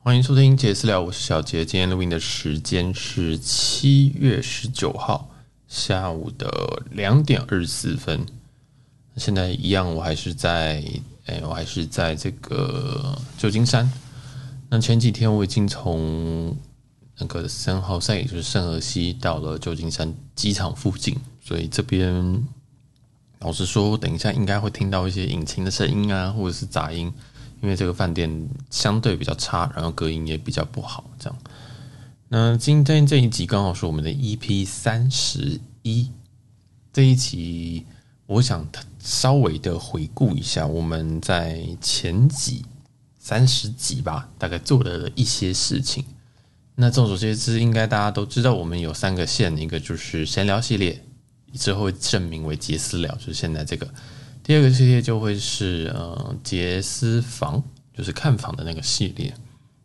欢迎收听杰私聊，我是小杰。今天录音的时间是七月十九号下午的两点二十四分。现在一样，我还是在，哎，我还是在这个旧金山。那前几天我已经从那个森豪赛，也就是圣荷西，到了旧金山机场附近，所以这边老实说，等一下应该会听到一些引擎的声音啊，或者是杂音。因为这个饭店相对比较差，然后隔音也比较不好，这样。那今天这一集刚好是我们的 EP 三十一，这一集我想稍微的回顾一下我们在前几三十集吧，大概做了一些事情。那众所周知，应该大家都知道，我们有三个线，一个就是闲聊系列，之后会正名为杰私聊，就是现在这个。第二个系列就会是呃杰斯房，就是看房的那个系列。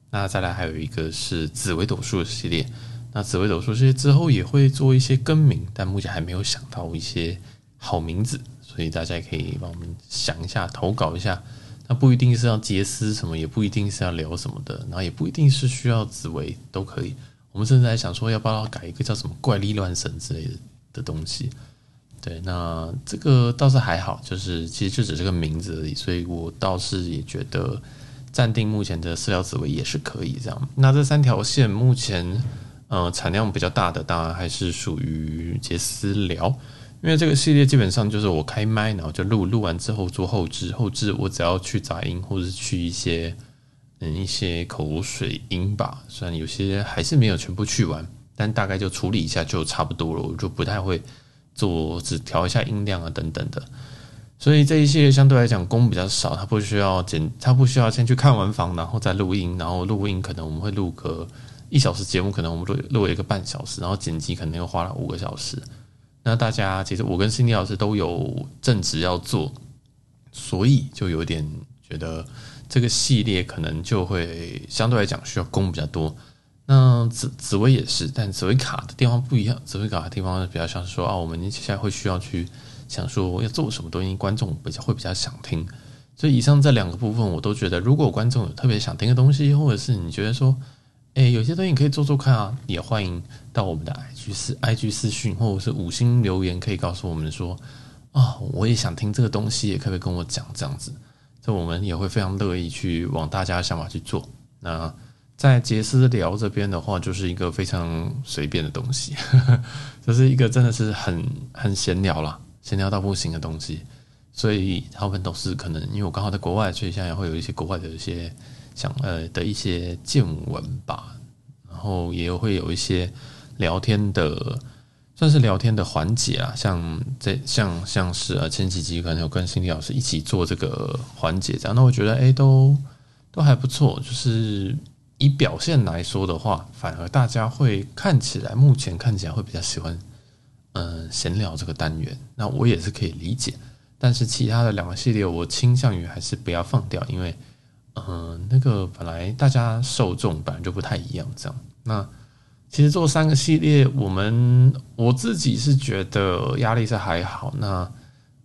那再来还有一个是紫薇斗数系列。那紫薇斗数系列之后也会做一些更名，但目前还没有想到一些好名字，所以大家可以帮我们想一下，投稿一下。那不一定是要杰斯什么，也不一定是要聊什么的，然后也不一定是需要紫薇都可以。我们甚至还想说，要不要改一个叫什么怪力乱神之类的的东西。对，那这个倒是还好，就是其实就只是个名字而已，所以我倒是也觉得暂定目前的私聊紫薇也是可以这样。那这三条线目前呃产量比较大的，当然还是属于杰私聊，因为这个系列基本上就是我开麦，然后就录，录完之后做后置，后置我只要去杂音或者是去一些嗯一些口水音吧，虽然有些还是没有全部去完，但大概就处理一下就差不多了，我就不太会。做只调一下音量啊，等等的，所以这一系列相对来讲工比较少，它不需要剪，它不需要先去看完房，然后再录音，然后录音可能我们会录个一小时节目，可能我们录录一个半小时，然后剪辑可能又花了五个小时。那大家其实我跟新力老师都有正职要做，所以就有点觉得这个系列可能就会相对来讲需要工比较多。那紫紫薇也是，但紫薇卡的地方不一样。紫薇卡的地方比较像是说啊，我们接下来会需要去想说要做什么东西，观众比较会比较想听。所以以上这两个部分，我都觉得，如果观众有特别想听的东西，或者是你觉得说，哎，有些东西可以做做看啊，也欢迎到我们的 IG 私 IG 私讯，或者是五星留言，可以告诉我们说，啊，我也想听这个东西，也可不可以跟我讲这样子？这我们也会非常乐意去往大家的想法去做。那。在杰斯聊这边的话，就是一个非常随便的东西，呵呵，就是一个真的是很很闲聊啦，闲聊到不行的东西。所以他们都是可能，因为我刚好在国外，所以现在会有一些国外的一些想呃的一些见闻吧，然后也会有一些聊天的，算是聊天的环节啊，像这像像是呃前几集可能有跟心理老师一起做这个环节，这样，那我觉得哎都都还不错，就是。以表现来说的话，反而大家会看起来，目前看起来会比较喜欢，嗯，闲聊这个单元。那我也是可以理解，但是其他的两个系列，我倾向于还是不要放掉，因为，嗯，那个本来大家受众本来就不太一样，这样。那其实做三个系列，我们我自己是觉得压力是还好。那，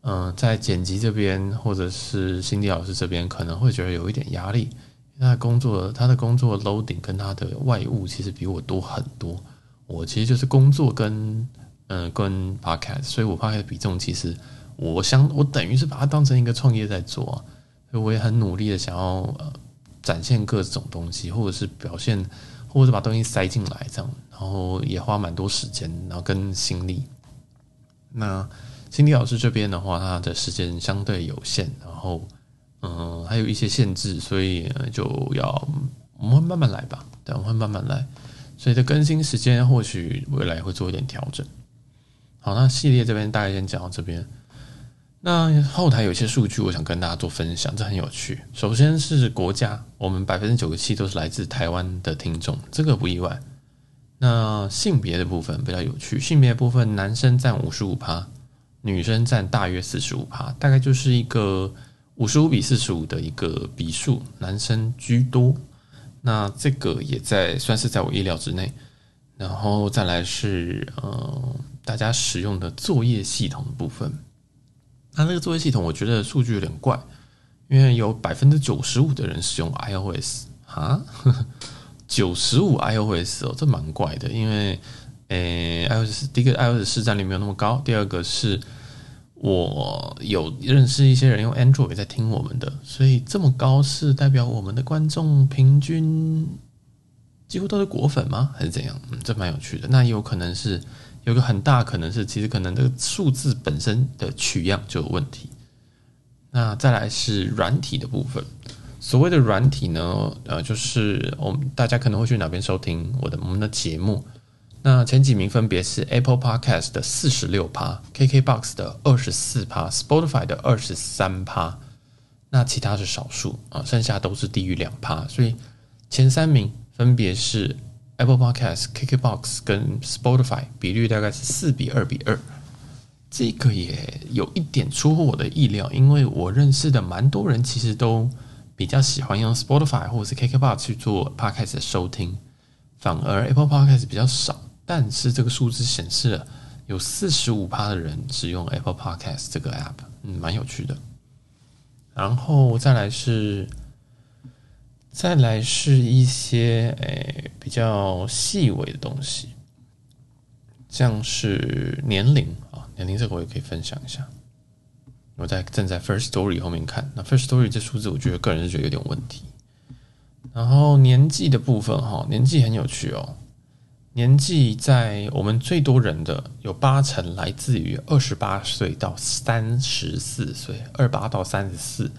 嗯，在剪辑这边或者是 Cindy 老师这边，可能会觉得有一点压力。他工作，他的工作 loading 跟他的外务其实比我多很多。我其实就是工作跟嗯、跟 podcast，所以我 podcast 的比重其实我想我等于是把它当成一个创业在做。所以我也很努力的想要呃展现各种东西，或者是表现，或者是把东西塞进来这样，然后也花蛮多时间，然后跟心力。那心理老师这边的话，他的时间相对有限，然后。嗯，还有一些限制，所以就要我们慢慢来吧。对，我们会慢慢来。所以的更新时间或许未来会做一点调整。好，那系列这边大概先讲到这边。那后台有些数据，我想跟大家做分享，这很有趣。首先是国家，我们百分之九十七都是来自台湾的听众，这个不意外。那性别的部分比较有趣，性别部分男生占五十五趴，女生占大约四十五趴，大概就是一个。五十五比四十五的一个比数，男生居多，那这个也在算是在我意料之内。然后再来是呃，大家使用的作业系统的部分。那这个作业系统，我觉得数据有点怪，因为有百分之九十五的人使用 iOS，啊，九十五 iOS 哦，这蛮怪的，因为诶，iOS 第一个 iOS 市占率没有那么高，第二个是我有认识一些人用 Android 在听我们的，所以这么高是代表我们的观众平均几乎都是果粉吗？还是怎样？嗯，这蛮有趣的。那也有可能是有个很大可能是，其实可能这个数字本身的取样就有问题。那再来是软体的部分。所谓的软体呢，呃，就是我们大家可能会去哪边收听我的我们的节目。那前几名分别是 Apple Podcast 的四十六趴，KKBox 的二十四趴，Spotify 的二十三趴。那其他是少数啊，剩下都是低于两趴。所以前三名分别是 Apple Podcast、KKBox 跟 Spotify，比率大概是四比二比二。这个也有一点出乎我的意料，因为我认识的蛮多人其实都比较喜欢用 Spotify 或者是 KKBox 去做 Podcast 的收听，反而 Apple Podcast 比较少。但是这个数字显示了有四十五趴的人使用 Apple Podcast 这个 App，嗯，蛮有趣的。然后再来是，再来是一些诶、比较细微的东西，像是年龄啊。年龄这个我也可以分享一下，我在正在 First Story 后面看，那 First Story 这数字，我觉得个人是觉得有点问题。然后年纪的部分哈，年纪很有趣哦。年纪在我们最多人的有八成来自于二十八岁到三十四岁，二八到三十四。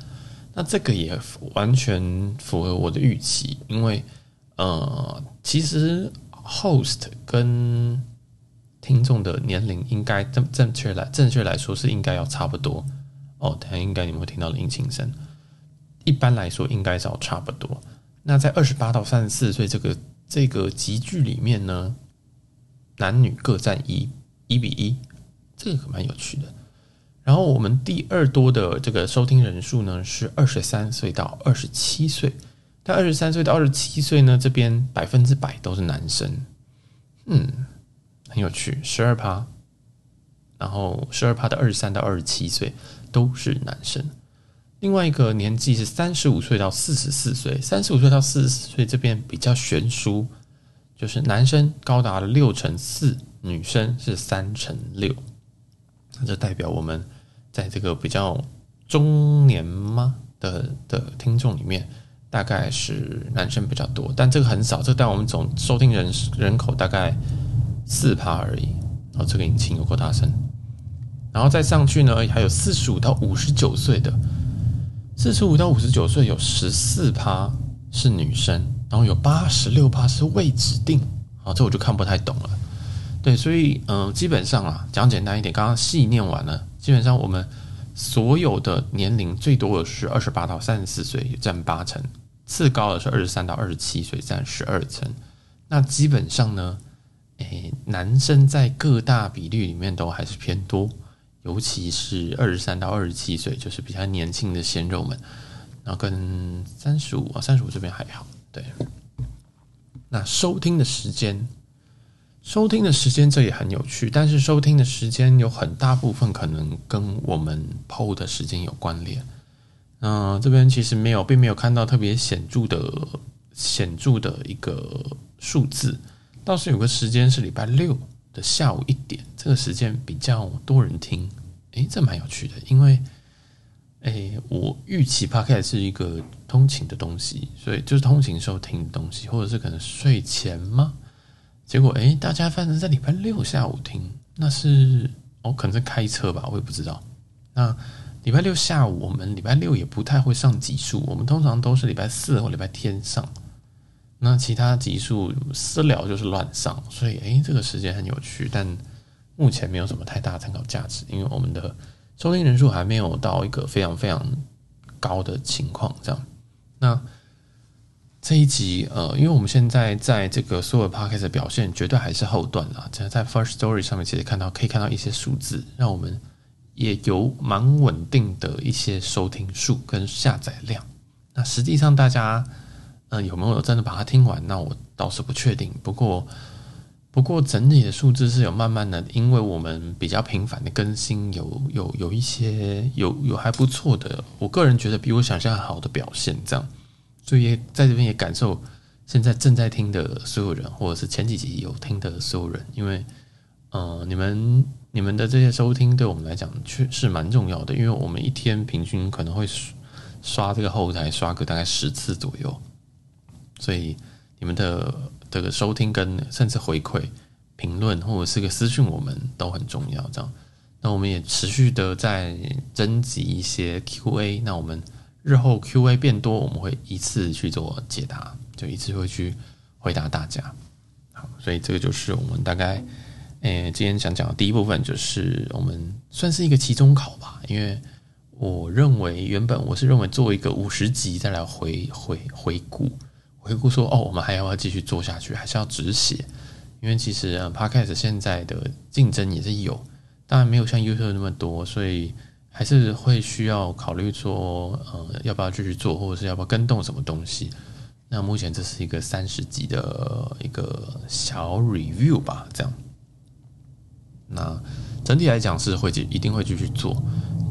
那这个也完全符合我的预期，因为呃，其实 Host 跟听众的年龄应该正正确来正确来说是应该要差不多哦，等下应该你们会听到的引擎声。一般来说应该是要差不多。那在二十八到三十四岁这个这个级距里面呢，男女各占一一比一，这个可蛮有趣的。然后我们第二多的这个收听人数呢是二十三岁到二十七岁，但二十三岁到二十七岁呢这边百分之百都是男生，嗯。很有趣，十二趴，然后十二趴的二十三到二十七岁都是男生。另外一个年纪是三十五岁到四十四岁，三十五岁到四十四岁这边比较悬殊，就是男生高达了六成四，女生是三成六。那这代表我们在这个比较中年吗的的听众里面，大概是男生比较多，但这个很少，这代表我们总收听人人口大概。四趴而已，哦，这个引擎有够大声，然后再上去呢，还有四十五到五十九岁的，四十五到五十九岁有十四趴是女生，然后有八十六趴是未指定，好，这我就看不太懂了。对，所以嗯、基本上啊，讲简单一点，刚刚细念完了，基本上我们所有的年龄最多的是二十八到三十四岁，占八成，次高的是二十三到二十七岁，占十二成。那基本上呢，诶，男生在各大比率里面都还是偏多，尤其是二十三到二十七岁，就是比较年轻的鲜肉们。然后跟三十五啊，三十五这边还好。对，那收听的时间，收听的时间这也很有趣，但是收听的时间有很大部分可能跟我们 PO 的时间有关联。嗯、这边其实没有，并没有看到特别显著的显著的一个数字。倒是有个时间是礼拜六的下午一点，这个时间比较多人听，诶，这蛮有趣的，因为，诶，我预期 Podcast 是一个通勤的东西，所以就是通勤时候听的东西，或者是可能睡前吗？结果，诶，大家反正在礼拜六下午听，那是哦，可能是开车吧，我也不知道。那礼拜六下午，我们礼拜六也不太会上集数，我们通常都是礼拜四或礼拜天上。那其他集数私聊就是乱上，所以诶、这个时间很有趣，但目前没有什么太大参考价值，因为我们的收听人数还没有到一个非常非常高的情况。这样，那这一集呃，因为我们现在在这个所有 podcast 的表现绝对还是后段啦，只在 First Story 上面其实看到可以看到一些数字，让我们也有蛮稳定的一些收听数跟下载量。那实际上大家。嗯，有没有真的把它听完？那我倒是不确定。不过，不过整体的数字是有慢慢的，因为我们比较频繁的更新有，有有一些有有还不错的，我个人觉得比我想象好的表现。这样，所以在这边也感受现在正在听的所有人，或者是前几集有听的所有人，因为，呃，你们你们的这些收听对我们来讲确是蛮重要的，因为我们一天平均可能会刷这个后台刷个大概十次左右，所以你们的这个收听跟甚至回馈、评论或者是个私讯，我们都很重要。这样，那我们也持续的在征集一些 Q&A，那我们。日后 Q&A 变多，我们会一次去做解答，就一次会去回答大家。好，所以这个就是我们大概，诶、今天想讲的第一部分，就是我们算是一个期中考吧。因为我认为原本我是认为做一个五十集再来回回回顾回顾说，哦，我们还要不要继续做下去，还是要止血？因为其实 Podcast 现在的竞争也是有，当然没有像 YouTube 那么多，所以。还是会需要考虑说，呃，要不要继续做，或者是要不要跟动什么东西？那目前这是一个三十集的一个小 review 吧，这样。那整体来讲是会一定会继续做，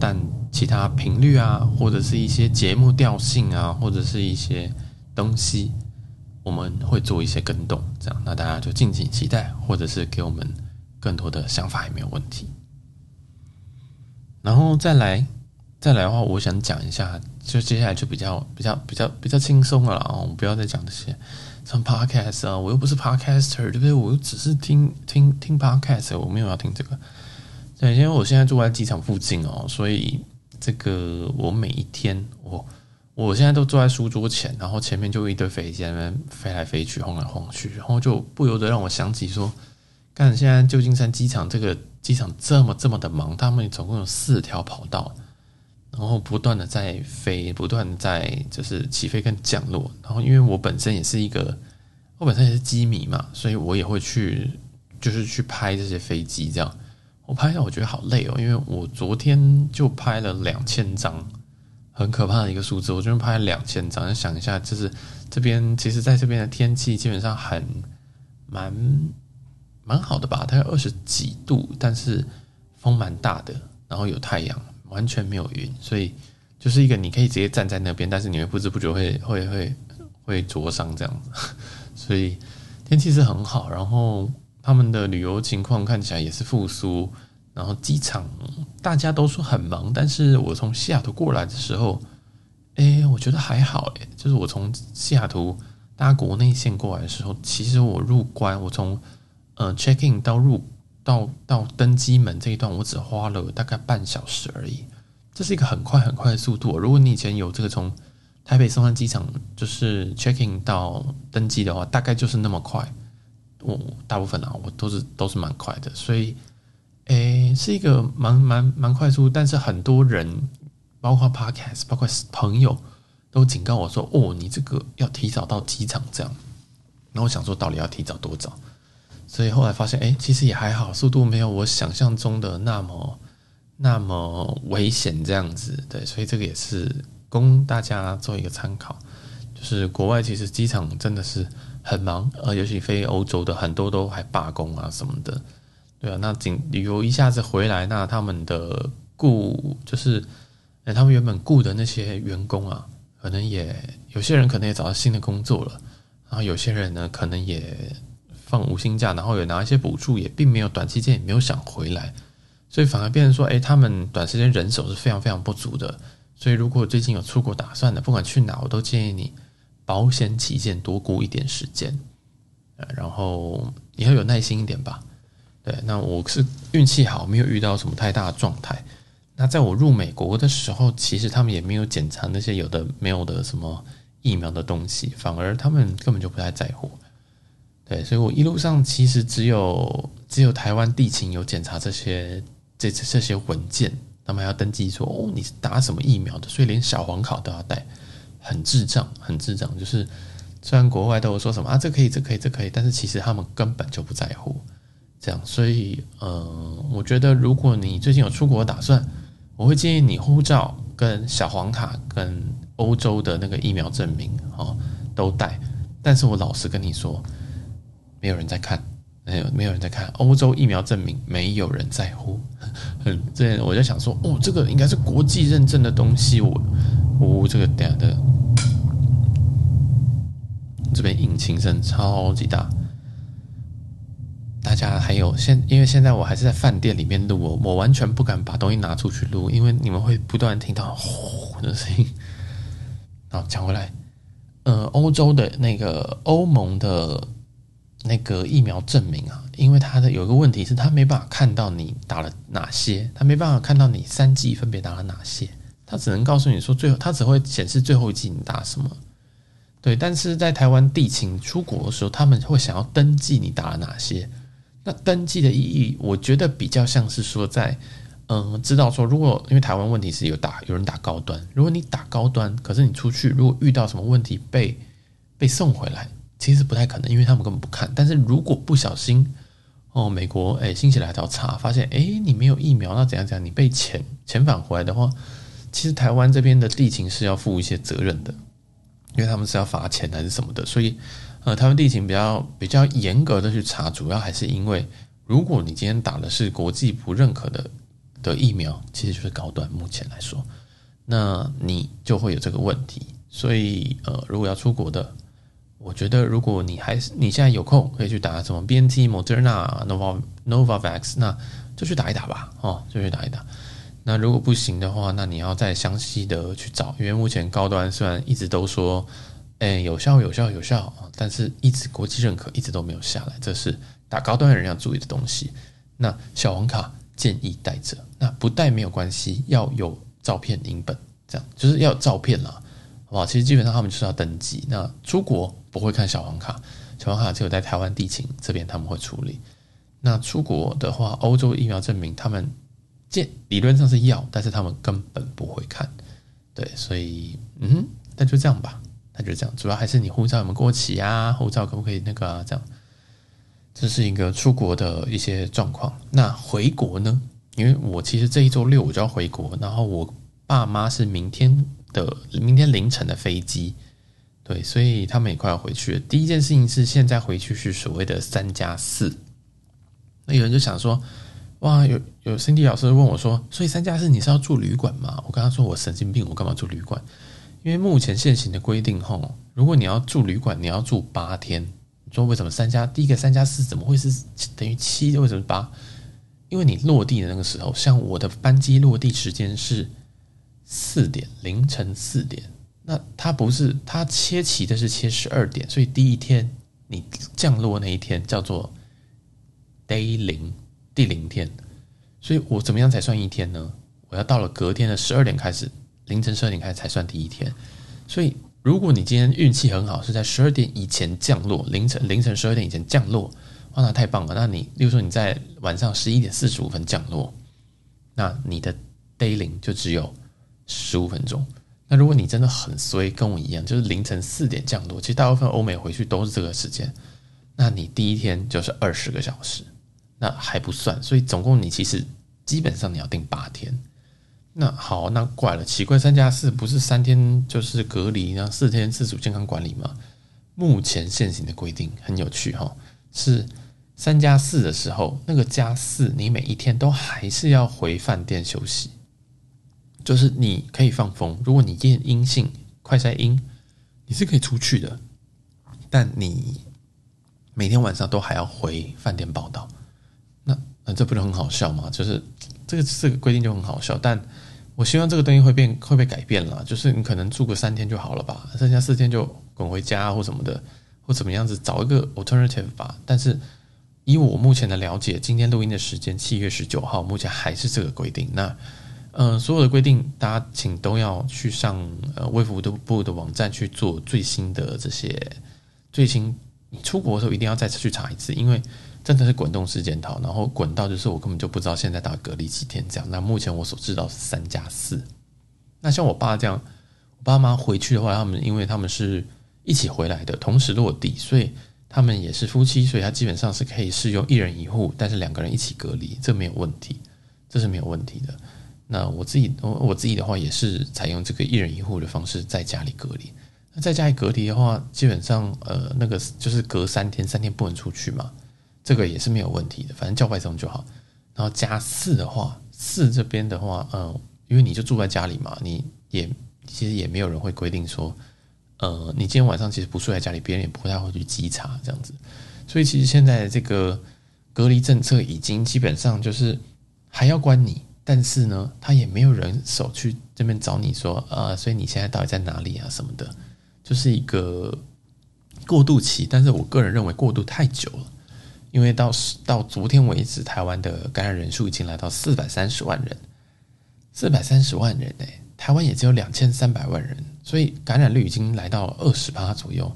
但其他频率啊，或者是一些节目调性啊，或者是一些东西，我们会做一些更动，这样。那大家就敬请期待，或者是给我们更多的想法也没有问题。然后再来，再来的话，我想讲一下，就接下来就比较比较比较比较轻松了啊！我们不要再讲这些像 podcast 啊，我又不是 podcaster，对不对？我又只是听听听 podcast，我没有要听这个。对，因为我现在住在机场附近哦，所以这个我每一天，我我现在都坐在书桌前，然后前面就一堆飞机在那边飞来飞去，晃来晃去，然后就不由得让我想起说，看现在旧金山机场这个。机场这么这么的忙，他们总共有四条跑道，然后不断的在飞，不断的在就是起飞跟降落。然后因为我本身也是一个，我本身也是机迷嘛，所以我也会去就是去拍这些飞机。这样我拍下我觉得好累哦，因为我昨天就拍了两千张，很可怕的一个数字。我这边拍了两千张，想一下，就是这边其实在这边的天气基本上很蛮。蛮好的吧，大概二十几度，但是风蛮大的，然后有太阳，完全没有云，所以就是一个你可以直接站在那边，但是你会不知不觉会 会会会灼伤这样子，所以天气是很好，然后他们的旅游情况看起来也是复苏，然后机场大家都说很忙，但是我从西雅图过来的时候，哎，我觉得还好，哎，就是我从西雅图搭国内线过来的时候，其实我入关，我从呃，check in 到入到到登机门这一段，我只花了大概半小时而已。这是一个很快很快的速度。如果你以前有这个从台北松山机场就是 check in 到登机的话，大概就是那么快。我大部分啊，我都是都是蛮快的。所以，诶，是一个蛮蛮蛮快速。但是很多人，包括 podcast，包括朋友，都警告我说：“哦，你这个要提早到机场这样。”然后我想说，到底要提早多早？所以后来发现，哎，其实也还好，速度没有我想象中的那么那么危险这样子。对，所以这个也是供大家做一个参考。就是国外其实机场真的是很忙，呃，尤其飞欧洲的很多都还罢工啊什么的。对啊，那仅旅游一下子回来，那他们的雇就是，哎，他们原本雇的那些员工啊，可能也有些人可能也找到新的工作了，然后有些人呢，可能也。放无薪假，然后有拿一些补助，也并没有短期间也没有想回来，所以反而变成说，哎，他们短时间人手是非常非常不足的。所以如果最近有出国打算的，不管去哪，我都建议你保险起见多顾一点时间，呃然后你要有耐心一点吧。对，那我是运气好，没有遇到什么太大的状态。那在我入美国的时候，其实他们也没有检查那些有的没有的什么疫苗的东西，反而他们根本就不太在乎。对，所以我一路上其实只有只有台湾地勤有检查这些这这些文件，他们还要登记说哦，你是打什么疫苗的，所以连小黄卡都要带，很智障，很智障。就是虽然国外都有说什么啊，这可以，这可以，这可以，但是其实他们根本就不在乎这样。所以，呃，我觉得如果你最近有出国打算，我会建议你护照跟小黄卡跟欧洲的那个疫苗证明哦都带。但是我老实跟你说。没有人在看，没有没有人在看欧洲疫苗证明，没有人在乎。嗯，这我在想说，哦，这个应该是国际认证的东西。我，我这个等下的，这边引擎声超级大。大家还有现，因为现在我还是在饭店里面录，我我完全不敢把东西拿出去录，因为你们会不断听到呼的声音。好，讲回来，呃，欧洲的那个欧盟的那个疫苗证明啊，因为它的有一个问题是，它没办法看到你打了哪些，它没办法看到你三剂分别打了哪些，它只能告诉你说最后，它只会显示最后一剂你打什么。对，但是在台湾地勤出国的时候，他们会想要登记你打了哪些。那登记的意义，我觉得比较像是说在，嗯，知道说，如果因为台湾问题是有打有人打高端，如果你打高端，可是你出去如果遇到什么问题被被送回来，其实不太可能，因为他们根本不看。但是如果不小心哦，美国哎心血来潮查发现，哎你没有疫苗，那怎样怎样，你被遣遣返回来的话，其实台湾这边的地勤是要负一些责任的，因为他们是要罚钱还是什么的，所以。呃，他们地勤比较比较严格的去查，主要还是因为，如果你今天打的是国际不认可的的疫苗，其实就是高端。目前来说，那你就会有这个问题。所以，呃，如果要出国的，我觉得如果你还是你现在有空，可以去打什么 BNT、Moderna、Nova、Novavax，那就去打一打吧，哦，就去打一打。那如果不行的话，那你要再详细的去找，因为目前高端虽然一直都说。哎，有效，有效，有效啊！但是一直国际认可一直都没有下来，这是打高端的人要注意的东西。那小黄卡建议带着，那不带没有关系，要有照片影本，这样就是要有照片啦，好不好？其实基本上他们就是要登记。那出国不会看小黄卡，小黄卡只有在台湾地勤这边他们会处理。那出国的话，欧洲疫苗证明他们建理论上是要，但是他们根本不会看。对，所以嗯，那就这样吧。那就这样，主要还是你护照有没有过期啊？护照可不可以那个啊？这样，这是一个出国的一些状况。那回国呢？因为我其实这一周六我就要回国，然后我爸妈是明天的明天凌晨的飞机，对，所以他们也快要回去了。第一件事情是现在回去是所谓的三加四。那有人就想说，哇，有有 Cindy 老师问我说，所以三加四你是要住旅馆吗？我跟他说我神经病，我干嘛住旅馆？因为目前现行的规定，吼，如果你要住旅馆，你要住八天。你说为什么三加第一个三加四怎么会是等于七？为什么八？因为你落地的那个时候，像我的班机落地时间是四点，凌晨四点。那它不是它切齐的是切十二点，所以第一天你降落那一天叫做 day 零，第零天。所以我怎么样才算一天呢？我要到了隔天的十二点开始。凌晨十二点开始才算第一天，所以如果你今天运气很好，是在十二点以前降落，凌晨凌晨十二点以前降落，哇，那太棒了！那你，例如说你在晚上十一点四十五分降落，那你的 day 零就只有十五分钟。那如果你真的很衰，跟我一样，就是凌晨四点降落，其实大部分欧美回去都是这个时间，那你第一天就是二十个小时，那还不算，所以总共你其实基本上你要定八天。那好，那怪了，奇怪，三加四不是三天就是隔离，然后四天自主健康管理吗？目前现行的规定很有趣哈，是三加四的时候，那个加四，你每一天都还是要回饭店休息，就是你可以放风，如果你验阴性，快筛阴，你是可以出去的，但你每天晚上都还要回饭店报道，那那这不是很好笑吗？就是这个这个规定就很好笑，但。我希望这个东西会变，会被改变了。就是你可能住个三天就好了吧，剩下四天就滚回家或什么的，或怎么样子找一个 alternative 吧。但是以我目前的了解，今天录音的时间七月十九号，目前还是这个规定。那嗯、所有的规定大家请都要去上呃卫福部的网站去做最新的这些最新。你出国的时候一定要再次去查一次，因为。真的是滚动式检讨，然后滚到就是我根本就不知道现在到底隔离几天这样。那目前我所知道是三加四。那像我爸这样，我爸妈回去的话，他们因为他们是一起回来的，同时落地，所以他们也是夫妻，所以他基本上是可以适用一人一户，但是两个人一起隔离，这没有问题，这是没有问题的。那我自己，我我自己的话也是采用这个一人一户的方式在家里隔离。那在家里隔离的话，基本上呃那个就是隔三天，三天不能出去嘛。这个也是没有问题的，反正叫外送就好。然后加四的话，四这边的话，嗯，因为你就住在家里嘛，你也其实也没有人会规定说，呃，你今天晚上其实不睡在家里，别人也不太会去稽查这样子。所以其实现在这个隔离政策已经基本上就是还要关你，但是呢，他也没有人手去这边找你说啊、所以你现在到底在哪里啊什么的，就是一个过渡期。但是我个人认为过渡太久了，因为到到昨天为止，台湾的感染人数已经来到四百三十万人，四百三十万人诶、台湾也只有两千三百万人，所以感染率已经来到二十趴左右。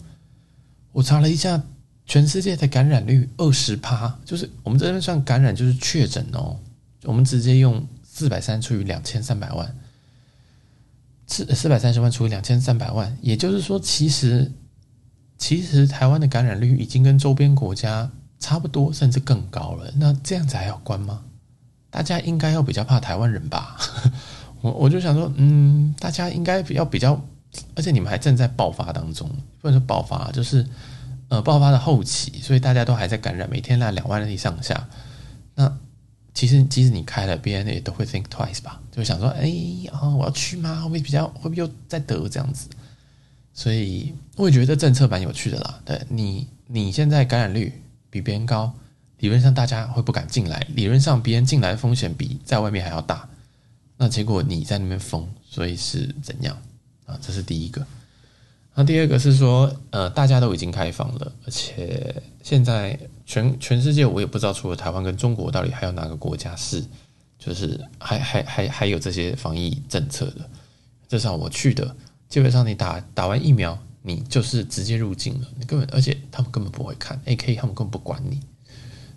我查了一下。全世界的感染率二十趴，就是我们这边算感染就是确诊哦。我们直接用四百三除以两千三百万，四四百三十万除以两千三百万，也就是说，其实其实台湾的感染率已经跟周边国家差不多，甚至更高了。那这样子还要关吗？大家应该要比较怕台湾人吧？我我就想说，嗯，大家应该要比较，而且你们还正在爆发当中，不能说爆发，就是。呃，爆发的后期，所以大家都还在感染，每天来两万例上下。那其实，即使你开了，BNA，也都会 think twice 吧，就想说，哎啊，我要去吗？会不会比较，会不会又再得这样子？所以我也觉得政策蛮有趣的啦。对你，你现在感染率比别人高，理论上大家会不敢进来，理论上别人进来的风险比在外面还要大。那结果你在那边封，所以是怎样啊？这是第一个。那第二个是说，呃，大家都已经开放了，而且现在全全世界我也不知道，除了台湾跟中国，到底还有哪个国家是，就是还还还还有这些防疫政策的。至少我去的，基本上你打打完疫苗，你就是直接入境了，你根本而且他们根本不会看，AK 他们根本不管你。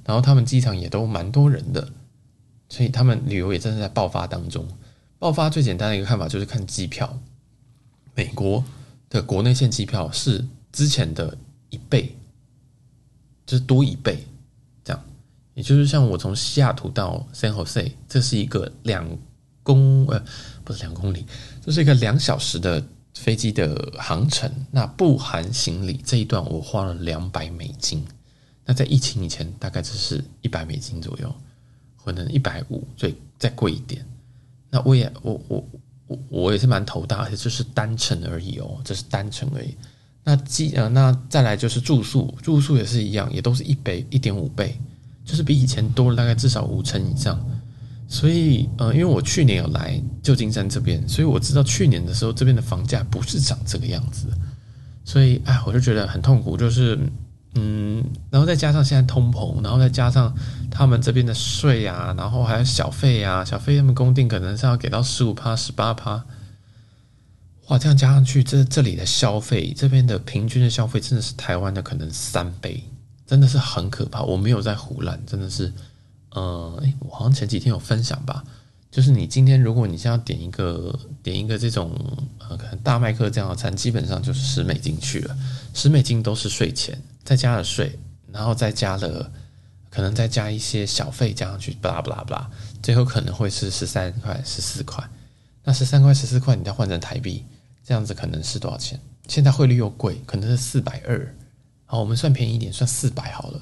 然后他们机场也都蛮多人的，所以他们旅游也正在爆发当中。爆发最简单的一个看法就是看机票，美国。的国内线机票是之前的一倍，就是多一倍，这样，也就是像我从西雅图到 San Jose，这是一个两公呃不是两公里，这是一个两小时的飞机的航程，那不含行李这一段我花了两百美金，那在疫情以前大概就是一百美金左右，可能一百五，所以再贵一点，那我也我我。我我也是蛮头大，而且就是单程而已哦，这是单程而已。那机呃，那再来就是住宿，住宿也是一样，也都是一倍一点五倍，就是比以前多了大概至少五成以上。所以呃，因为我去年有来旧金山这边，所以我知道去年的时候这边的房价不是长这个样子，所以哎，我就觉得很痛苦，就是。嗯，然后再加上现在通膨，然后再加上他们这边的税啊，然后还有小费啊，小费他们公定可能是要给到十五趴、十八趴，哇，这样加上去，这这里的消费，这边的平均的消费真的是台湾的可能三倍，真的是很可怕。我没有在胡乱，真的是，呃，诶，我好像前几天有分享吧。就是你今天，如果你现要点一个点一个这种呃，可能大麦克这样的餐，基本上就是十美金去了，十美金都是税钱，再加了税，然后再加了可能再加一些小费加上去，巴拉巴拉巴拉，最后可能会是十三块、十四块。那十三块、十四块，你再换成台币，这样子可能是多少钱？现在汇率又贵，可能是四百二。好，我们算便宜一点，算四百好了。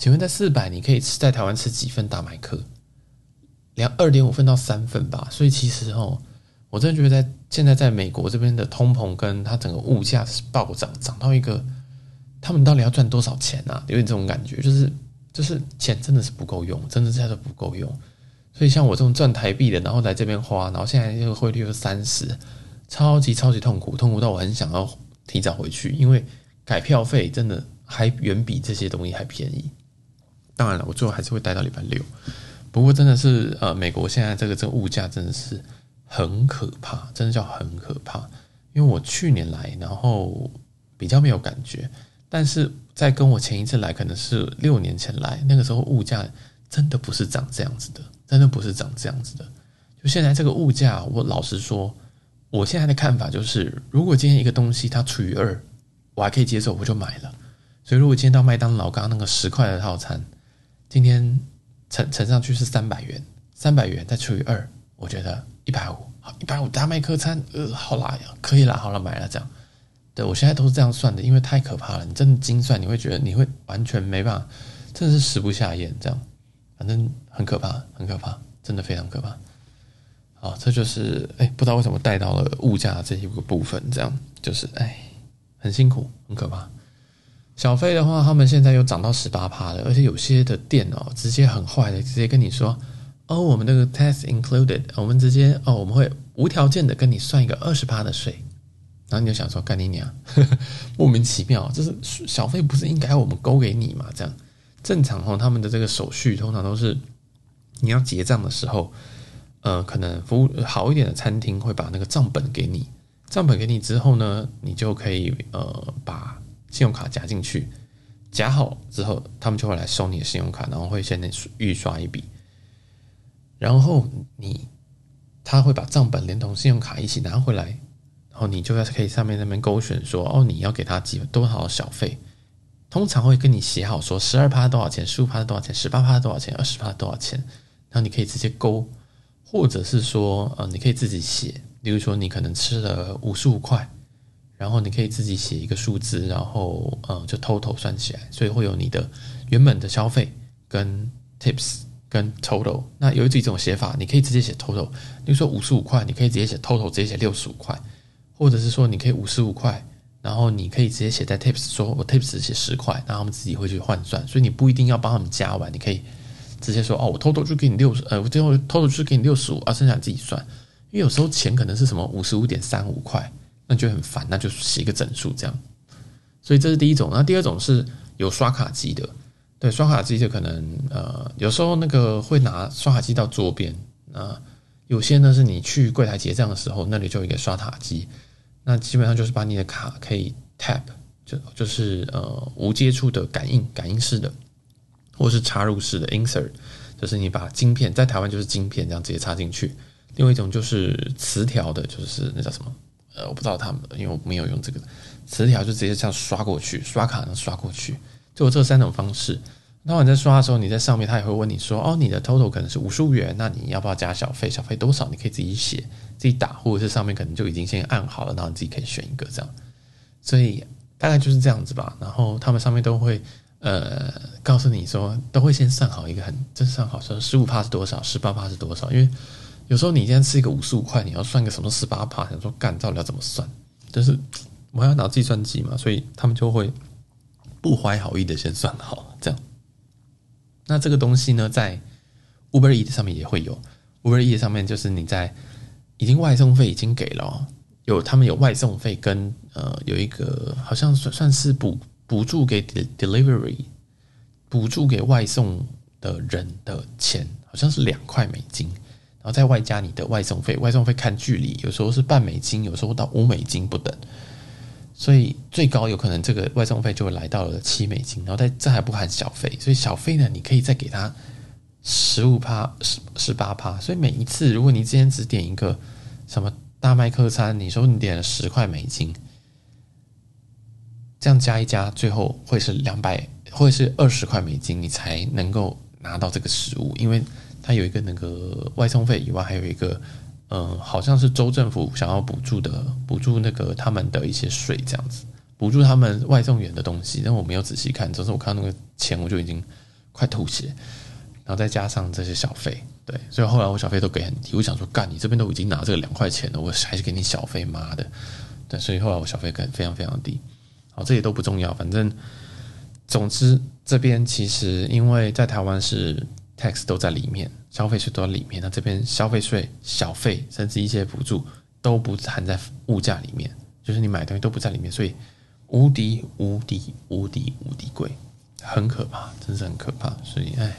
请问在四百，你可以吃在台湾吃几份大麦克？两二点五份到三份吧，所以其实哦，我真的觉得在现在在美国这边的通膨跟它整个物价是暴涨，涨到一个，他们到底要赚多少钱啊？有点这种感觉，就是就是钱真的是不够用，真的是都不够用。所以像我这种赚台币的，然后来这边花，然后现在这个汇率又三十，超级超级痛苦，痛苦到我很想要提早回去，因为改票费真的还远比这些东西还便宜。当然了，我最后还是会待到礼拜六。不过真的是，呃，美国现在这个这个物价真的是很可怕，真的叫很可怕。因为我去年来，然后比较没有感觉，但是在跟我前一次来，可能是六年前来，那个时候物价真的不是长这样子的，真的不是长这样子的。就现在这个物价，我老实说，我现在的看法就是，如果今天一个东西它除以二，我还可以接受，我就买了。所以如果今天到麦当劳，刚刚那个十块的套餐，今天。乘乘上去是三百元，三百元再除以二，我觉得一百五，好，一百五大麦克餐，呃，好啦，可以啦，好了，买了这样。对，我现在都是这样算的，因为太可怕了，你真的精算，你会觉得你会完全没办法，真的是食不下咽这样，反正很可怕，很可怕，真的非常可怕。好，这就是哎，不知道为什么带到了物价这一个部分，这样就是哎，很辛苦，很可怕。小费的话，他们现在又涨到十八趴了，而且有些的店哦，直接很坏的，直接跟你说，哦，我们那个 tax included，我们直接哦，我们会无条件的跟你算一个二十趴的税，然后你就想说，干你娘，莫名其妙，就是小费不是应该我们勾给你嘛？这样正常哦，他们的这个手续通常都是你要结账的时候，呃，可能服务好一点的餐厅会把那个账本给你，账本给你之后呢，你就可以呃把。信用卡夹进去，夹好之后，他们就会来收你的信用卡，然后会先预刷一笔，然后你他会把账本连同信用卡一起拿回来，然后你就要可以上面那边勾选说，哦，你要给他几多少小费，通常会跟你写好说十二趴多少钱，十五趴多少钱，十八趴多少钱，二十趴多少钱，然后你可以直接勾，或者是说，呃，你可以自己写，比如说你可能吃了五十五块。然后你可以自己写一个数字，然后呃，就 total 算起来，所以会有你的原本的消费跟 tips 跟 total。那有几种写法，你可以直接写 total，比如说五十五块，你可以直接写 total，直接写六十五块，或者是说你可以五十五块，然后你可以直接写在 tips，说我 tips 写十块，然后他们自己会去换算，所以你不一定要帮他们加完，你可以直接说哦，我 total 就给你六十，呃，我最后 total 就给你六十五，啊，剩下你自己算，因为有时候钱可能是什么五十五点三五块。那就很烦，那就写一个整数这样。所以这是第一种。那第二种是有刷卡机的，对，刷卡机就可能呃，有时候那个会拿刷卡机到桌边。那有些呢是你去柜台结账的时候，那里就有一个刷卡机。那基本上就是把你的卡可以 tap，就就是呃无接触的感应，感应式的，或是插入式的 insert，就是你把晶片在台湾就是晶片这样直接插进去。另外一种就是磁条的，就是那叫什么？呃，我不知道他们，因为我没有用这个磁条，就直接这样刷过去，刷卡能刷过去，就这三种方式。那你在刷的时候，你在上面，他也会问你说，哦，你的 total 可能是五十五元，那你要不要加小费？小费多少？你可以自己写，自己打，或者是上面可能就已经先按好了，然后你自己可以选一个这样。所以大概就是这样子吧。然后他们上面都会呃告诉你说，都会先算好一个很，就算好说十五帕是多少，十八帕是多少，因为。有时候你今天吃一个五十五块，你要算个什么十八趴，想说干，到底要怎么算？就是我还要拿计算机嘛，所以他们就会不怀好意的先算好这样。那这个东西呢，在 Uber Eats 上面也会有，Uber Eats 上面就是你在已经外送费已经给了，有他们有外送费跟呃有一个好像算算是补补助给 delivery 补助给外送的人的钱，好像是两块美金。然后再外加你的外送费，外送费看距离，有时候是半美金，有时候到五美金不等，所以最高有可能这个外送费就会来到了七美金。然后在这还不含小费，所以小费呢，你可以再给他十五趴、十十八趴。所以每一次，如果你今天只点一个什么大麦克餐，你说你点了十块美金，这样加一加，最后会是两百，会是二十块美金，你才能够拿到这个食物，因为。它有一个那个外送费以外，还有一个，嗯，好像是州政府想要补助的，补助那个他们的一些税这样子，补助他们外送员的东西。但我没有仔细看，只是我看到那个钱我就已经快吐血，然后再加上这些小费，对，所以后来我小费都给很低。我想说，干，你这边都已经拿这个两块钱了，我还是给你小费，妈的，对，所以后来我小费给非常非常低。好，这些都不重要，反正总之这边其实因为在台湾是。Tax 都在里面，消费税都在里面。那这边消费税、小费，甚至一些补助都不含在物价里面，就是你买东西都不在里面，所以无敌无敌无敌无敌贵，很可怕，真是很可怕。所以，哎，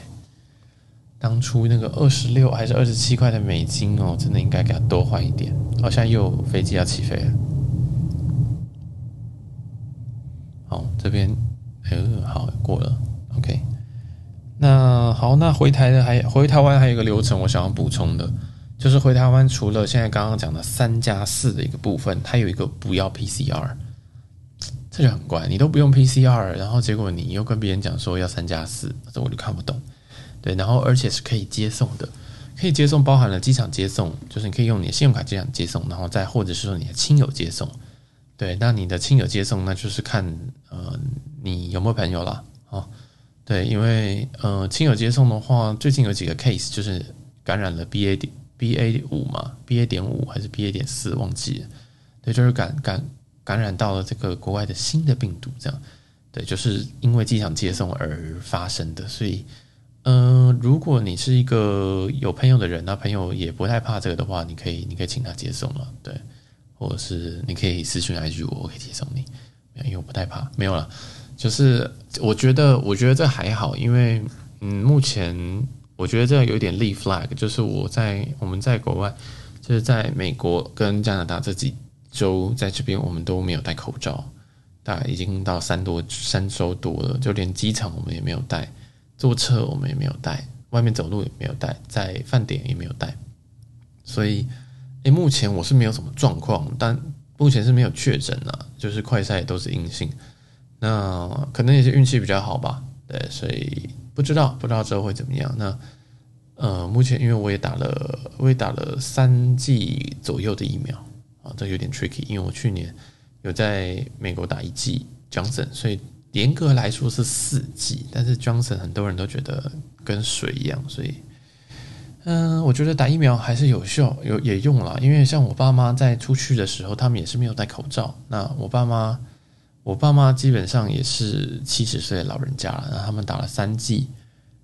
当初那个二十六还是二十七块的美金哦，真的应该给他多换一点。好像又有飞机要起飞了。好，这边，哎，好，过了。那好，那回台的还回台湾还有一个流程，我想要补充的，就是回台湾除了现在刚刚讲的三加四的一个部分，它有一个不要 PCR，这就很怪，你都不用 PCR，然后结果你又跟别人讲说要三加四，这我就看不懂。对，然后而且是可以接送的，可以接送包含了机场接送，就是你可以用你的信用卡机场接送，然后再或者是说你的亲友接送。对，那你的亲友接送，那就是看呃你有没有朋友了啊。对，因为呃，亲友接送的话，最近有几个 case 就是感染了 BA 点 BA 五嘛，BA 点五还是 BA 点四忘记了。对，就是感感感染到了这个国外的新的病毒，这样，对，就是因为机场接送而发生的。所以，嗯、如果你是一个有朋友的人，那朋友也不太怕这个的话，你可以，你可以请他接送了，对，或者是你可以私讯 IG 我，我可以接送你，因为我不太怕，没有了。就是我觉得，我觉得这还好，因为，嗯，目前我觉得这有点立 flag，就是我在我们在国外，就是在美国跟加拿大这几。周在这边，我们都没有戴口罩，大概已经到三多三周多了，就连机场我们也没有戴，坐车我们也没有戴，外面走路也没有戴，在饭点也没有戴，所以，诶，目前我是没有什么状况，但目前是没有确诊啊，就是快筛都是阴性，那可能也是运气比较好吧，对，所以不知道不知道之后会怎么样。那呃，目前因为我也打了，我也打了三剂左右的疫苗。啊，这有点 tricky，因为我去年有在美国打一剂 Johnson，所以严格来说是四剂，但是 Johnson 很多人都觉得跟水一样，所以，嗯，我觉得打疫苗还是有效，有也用了，因为像我爸妈在出去的时候，他们也是没有戴口罩。那我爸妈，我爸妈基本上也是七十岁的老人家了，然后他们打了三剂，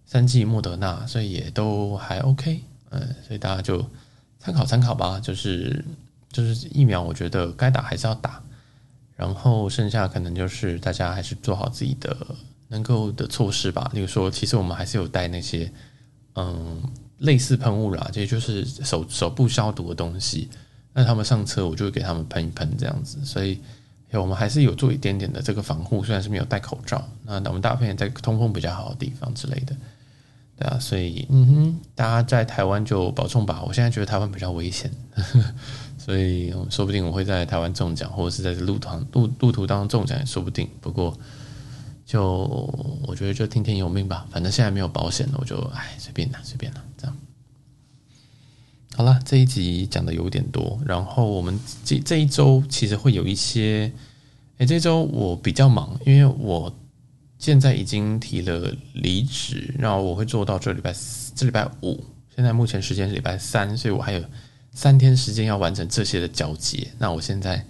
三剂莫德纳，所以也都还 OK，嗯，所以大家就参考参考吧，就是。就是疫苗，我觉得该打还是要打，然后剩下可能就是大家还是做好自己的能够的措施吧。例如说，其实我们还是有带那些嗯类似喷雾啦，这些就是手手部消毒的东西。那他们上车，我就会给他们喷一喷这样子。所以我们还是有做一点点的这个防护，虽然是没有戴口罩。那我们大部分也在通风比较好的地方之类的，对啊。所以嗯哼，大家在台湾就保重吧。我现在觉得台湾比较危险。所以说不定我会在台湾中奖，或者是在路途路路途当中中奖也说不定。不过，就我觉得就听天由命吧。反正现在没有保险了，我就哎随便啦，随便啦，好了，这一集讲的有点多。然后我们这这一周其实会有一些，哎，这周我比较忙，因为我现在已经提了离职，然后我会做到这礼拜，这礼拜五。现在目前时间是礼拜三，所以我还有。三天时间要完成这些的交接，那我现在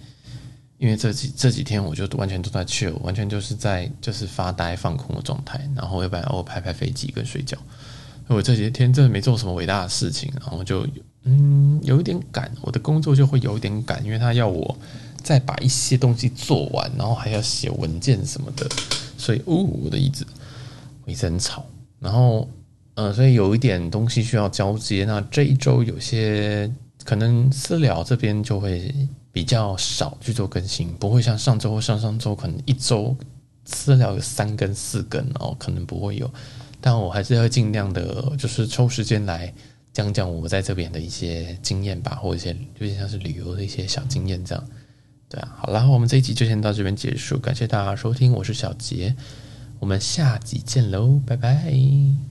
因为这几这几天我就完全都在 chill，完全就是在就是发呆放空的状态，然后要不然偶尔拍拍飞机跟睡觉。我这几天真的没做什么伟大的事情，然后就嗯有一点赶，我的工作就会有一点赶，因为他要我再把一些东西做完，然后还要写文件什么的，所以呜、哦、我的椅子，我椅子很吵，然后呃所以有一点东西需要交接，那这一周有些。可能私聊这边就会比较少去做更新，不会像上周或上上周可能一周私聊有三更四更哦，可能不会有。但我还是要尽量的，就是抽时间来讲讲我在这边的一些经验吧，或者一些有点像是旅游的一些小经验这样。对啊，好啦，我们这一集就先到这边结束，感谢大家收听，我是小杰，我们下集见喽，拜拜。